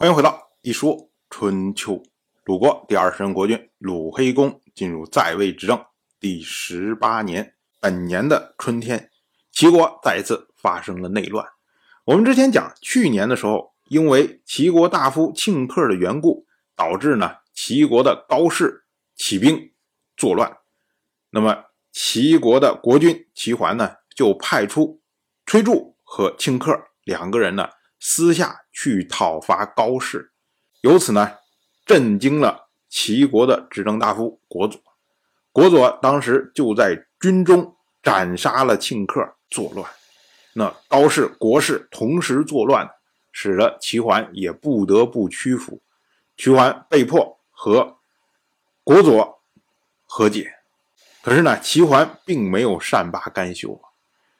欢迎回到一说春秋。鲁国第二十任国君鲁黑公进入在位执政第十八年，本年的春天，齐国再次发生了内乱。我们之前讲，去年的时候，因为齐国大夫庆克的缘故，导致呢齐国的高氏起兵作乱。那么齐国的国君齐桓呢，就派出崔杼和庆克两个人呢。私下去讨伐高氏，由此呢，震惊了齐国的执政大夫国佐。国佐当时就在军中斩杀了庆克，作乱。那高氏、国氏同时作乱，使得齐桓也不得不屈服。齐桓被迫和国佐和解。可是呢，齐桓并没有善罢甘休，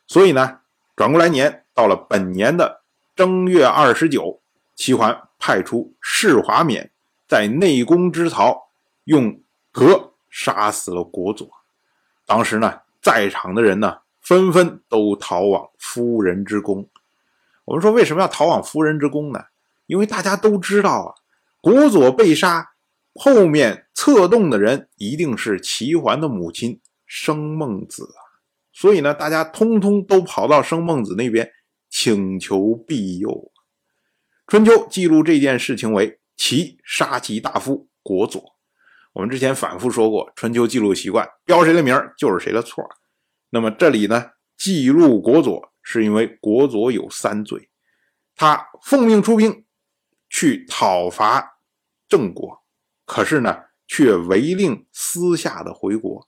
所以呢，转过来年到了本年的。正月二十九，齐桓派出士华冕在内宫之曹用戈杀死了国佐。当时呢，在场的人呢，纷纷都逃往夫人之宫。我们说为什么要逃往夫人之宫呢？因为大家都知道啊，国佐被杀，后面策动的人一定是齐桓的母亲生孟子啊。所以呢，大家通通都跑到生孟子那边。请求庇佑。春秋记录这件事情为齐杀其大夫国佐。我们之前反复说过，春秋记录习惯标谁的名就是谁的错。那么这里呢，记录国佐是因为国佐有三罪：他奉命出兵去讨伐郑国，可是呢却违令私下的回国，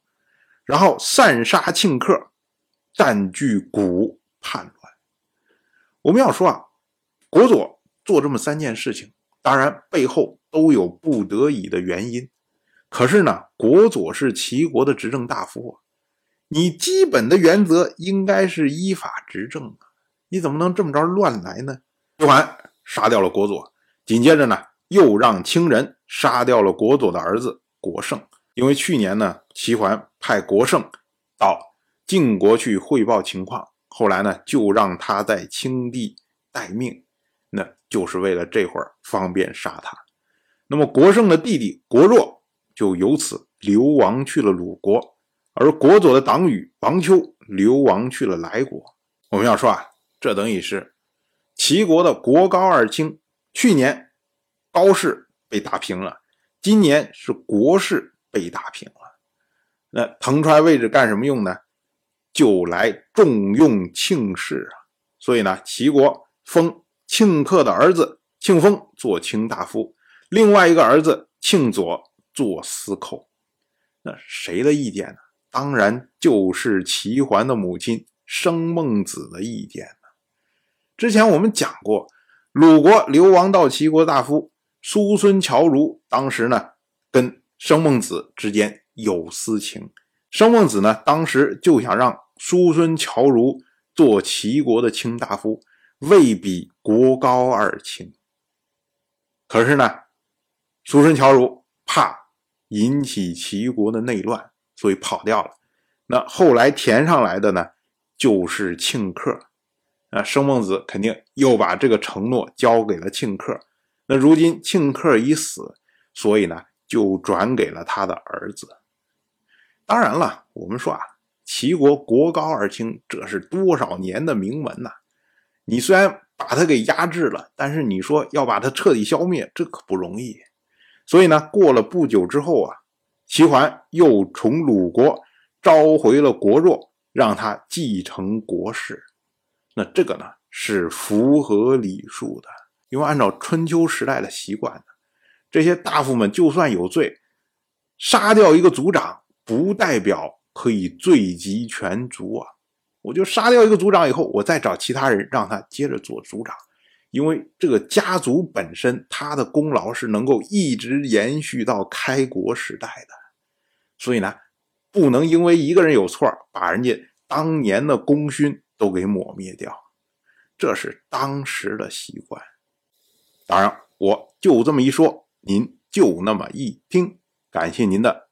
然后擅杀庆克，占据谷叛乱。我们要说啊，国佐做这么三件事情，当然背后都有不得已的原因。可是呢，国佐是齐国的执政大夫啊，你基本的原则应该是依法执政啊，你怎么能这么着乱来呢？齐桓杀掉了国佐，紧接着呢，又让清人杀掉了国佐的儿子国胜。因为去年呢，齐桓派国胜到晋国去汇报情况。后来呢，就让他在青地待命，那就是为了这会儿方便杀他。那么国胜的弟弟国弱就由此流亡去了鲁国，而国佐的党羽王丘流亡去了莱国。我们要说啊，这等于是齐国的国高二卿。去年高氏被打平了，今年是国氏被打平了。那腾出来位置干什么用呢？就来重用庆氏啊，所以呢，齐国封庆克的儿子庆封做卿大夫，另外一个儿子庆佐做司寇。那谁的意见呢？当然就是齐桓的母亲生孟子的意见。之前我们讲过，鲁国流亡到齐国大夫叔孙侨如，当时呢跟生孟子之间有私情。生孟子呢，当时就想让叔孙侨如做齐国的卿大夫，位比国高二卿。可是呢，叔孙侨如怕引起齐国的内乱，所以跑掉了。那后来填上来的呢，就是庆克。那生孟子肯定又把这个承诺交给了庆克。那如今庆克已死，所以呢，就转给了他的儿子。当然了，我们说啊，齐国国高二卿，这是多少年的名门呐！你虽然把他给压制了，但是你说要把他彻底消灭，这可不容易。所以呢，过了不久之后啊，齐桓又从鲁国召回了国弱，让他继承国事。那这个呢，是符合礼数的，因为按照春秋时代的习惯这些大夫们就算有罪，杀掉一个族长。不代表可以罪及全族啊！我就杀掉一个族长以后，我再找其他人让他接着做族长，因为这个家族本身他的功劳是能够一直延续到开国时代的，所以呢，不能因为一个人有错，把人家当年的功勋都给抹灭掉，这是当时的习惯。当然，我就这么一说，您就那么一听，感谢您的。